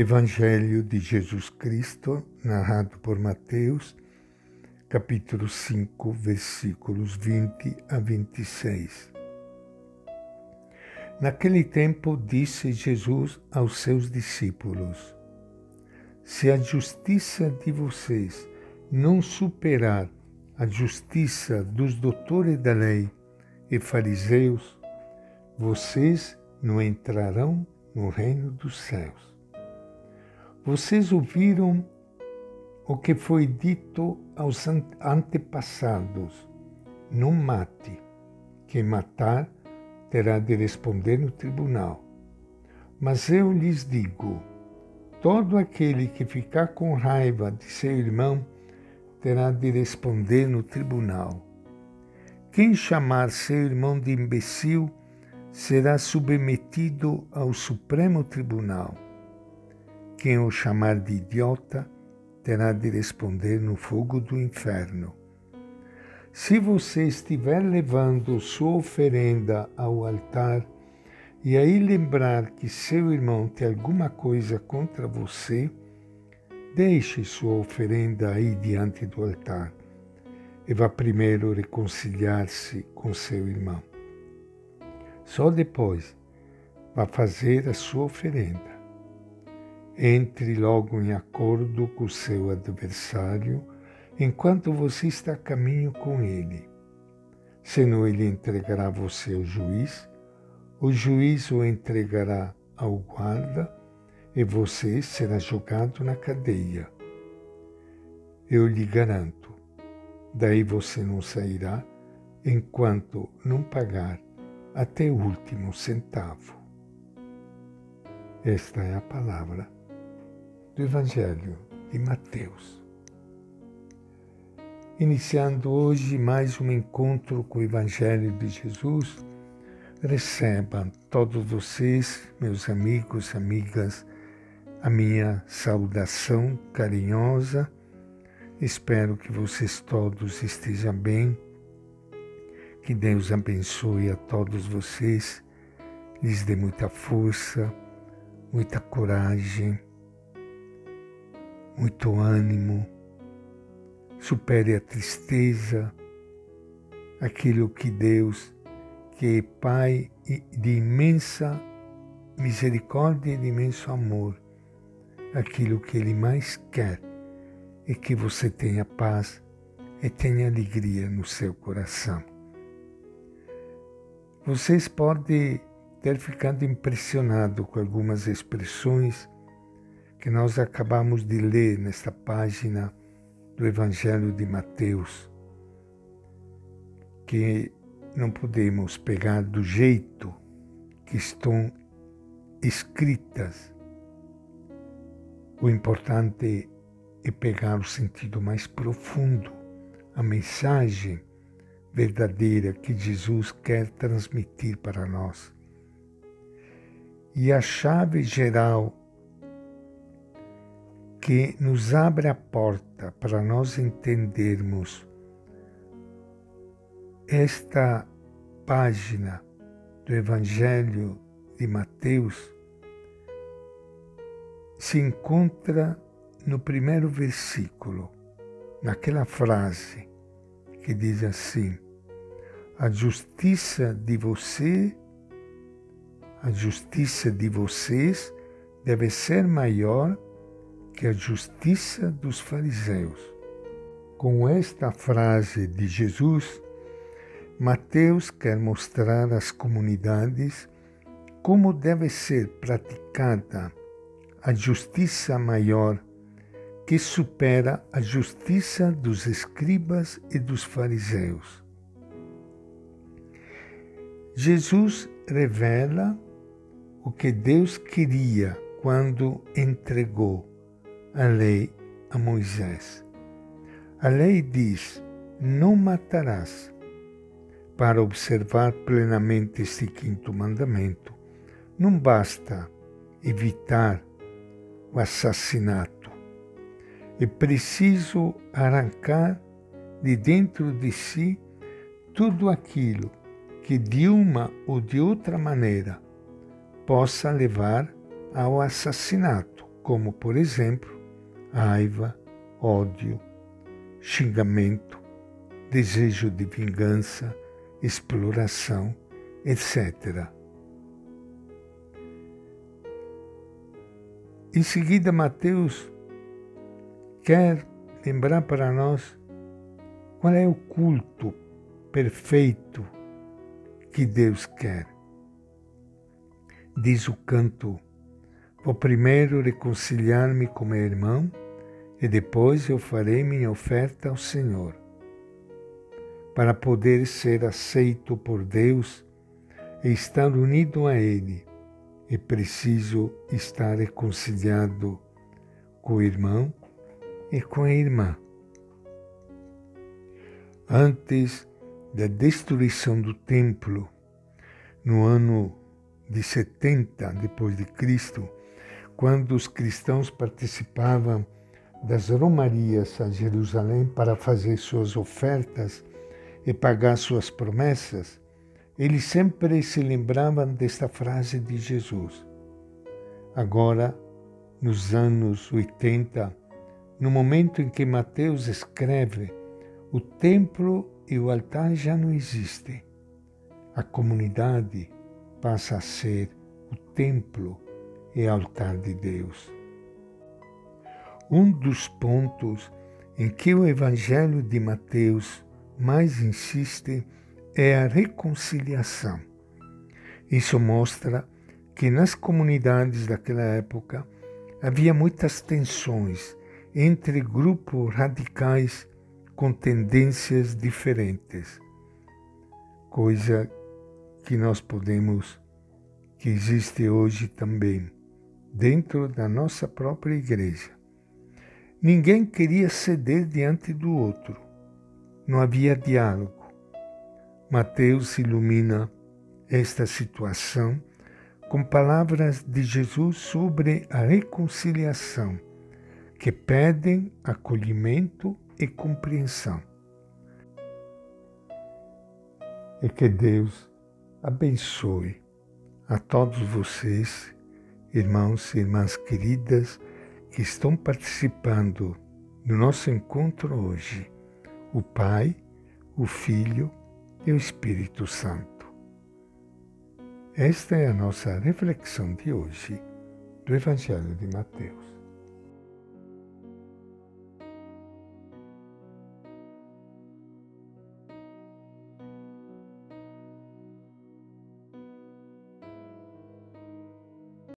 Evangelho de Jesus Cristo, narrado por Mateus, capítulo 5, versículos 20 a 26. Naquele tempo disse Jesus aos seus discípulos: Se a justiça de vocês não superar a justiça dos doutores da lei e fariseus, vocês não entrarão no reino dos céus. Vocês ouviram o que foi dito aos antepassados: não mate. Quem matar terá de responder no tribunal. Mas eu lhes digo: todo aquele que ficar com raiva de seu irmão terá de responder no tribunal. Quem chamar seu irmão de imbecil será submetido ao Supremo Tribunal. Quem o chamar de idiota terá de responder no fogo do inferno. Se você estiver levando sua oferenda ao altar e aí lembrar que seu irmão tem alguma coisa contra você, deixe sua oferenda aí diante do altar e vá primeiro reconciliar-se com seu irmão. Só depois vá fazer a sua oferenda entre logo em acordo com o seu adversário enquanto você está a caminho com ele. Senão ele entregará você ao juiz, o juiz o entregará ao guarda e você será jogado na cadeia. Eu lhe garanto, daí você não sairá enquanto não pagar até o último centavo. Esta é a palavra do Evangelho de Mateus. Iniciando hoje mais um encontro com o Evangelho de Jesus, recebam todos vocês, meus amigos, amigas, a minha saudação carinhosa. Espero que vocês todos estejam bem. Que Deus abençoe a todos vocês, lhes dê muita força, muita coragem muito ânimo, supere a tristeza, aquilo que Deus, que é Pai de imensa misericórdia e de imenso amor, aquilo que Ele mais quer é que você tenha paz e tenha alegria no seu coração. Vocês podem ter ficado impressionado com algumas expressões que nós acabamos de ler nesta página do Evangelho de Mateus, que não podemos pegar do jeito que estão escritas. O importante é pegar o sentido mais profundo, a mensagem verdadeira que Jesus quer transmitir para nós. E a chave geral que nos abre a porta para nós entendermos esta página do Evangelho de Mateus se encontra no primeiro versículo, naquela frase que diz assim: A justiça de você, a justiça de vocês deve ser maior que a justiça dos fariseus. Com esta frase de Jesus, Mateus quer mostrar às comunidades como deve ser praticada a justiça maior que supera a justiça dos escribas e dos fariseus. Jesus revela o que Deus queria quando entregou a lei a Moisés. A lei diz: não matarás. Para observar plenamente este quinto mandamento, não basta evitar o assassinato. É preciso arrancar de dentro de si tudo aquilo que de uma ou de outra maneira possa levar ao assassinato como, por exemplo, raiva, ódio, xingamento, desejo de vingança, exploração, etc. Em seguida, Mateus quer lembrar para nós qual é o culto perfeito que Deus quer. Diz o canto: Vou primeiro reconciliar-me com meu irmão e depois eu farei minha oferta ao Senhor. Para poder ser aceito por Deus e estar unido a Ele, é preciso estar reconciliado com o irmão e com a irmã. Antes da destruição do templo, no ano de 70 depois de Cristo, quando os cristãos participavam das romarias a Jerusalém para fazer suas ofertas e pagar suas promessas, eles sempre se lembravam desta frase de Jesus. Agora, nos anos 80, no momento em que Mateus escreve, o templo e o altar já não existem. A comunidade passa a ser o templo e altar de Deus. Um dos pontos em que o Evangelho de Mateus mais insiste é a reconciliação. Isso mostra que nas comunidades daquela época havia muitas tensões entre grupos radicais com tendências diferentes, coisa que nós podemos, que existe hoje também, dentro da nossa própria igreja. Ninguém queria ceder diante do outro, não havia diálogo. Mateus ilumina esta situação com palavras de Jesus sobre a reconciliação, que pedem acolhimento e compreensão. E que Deus abençoe a todos vocês, irmãos e irmãs queridas, que estão participando do nosso encontro hoje, o Pai, o Filho e o Espírito Santo. Esta é a nossa reflexão de hoje do Evangelho de Mateus.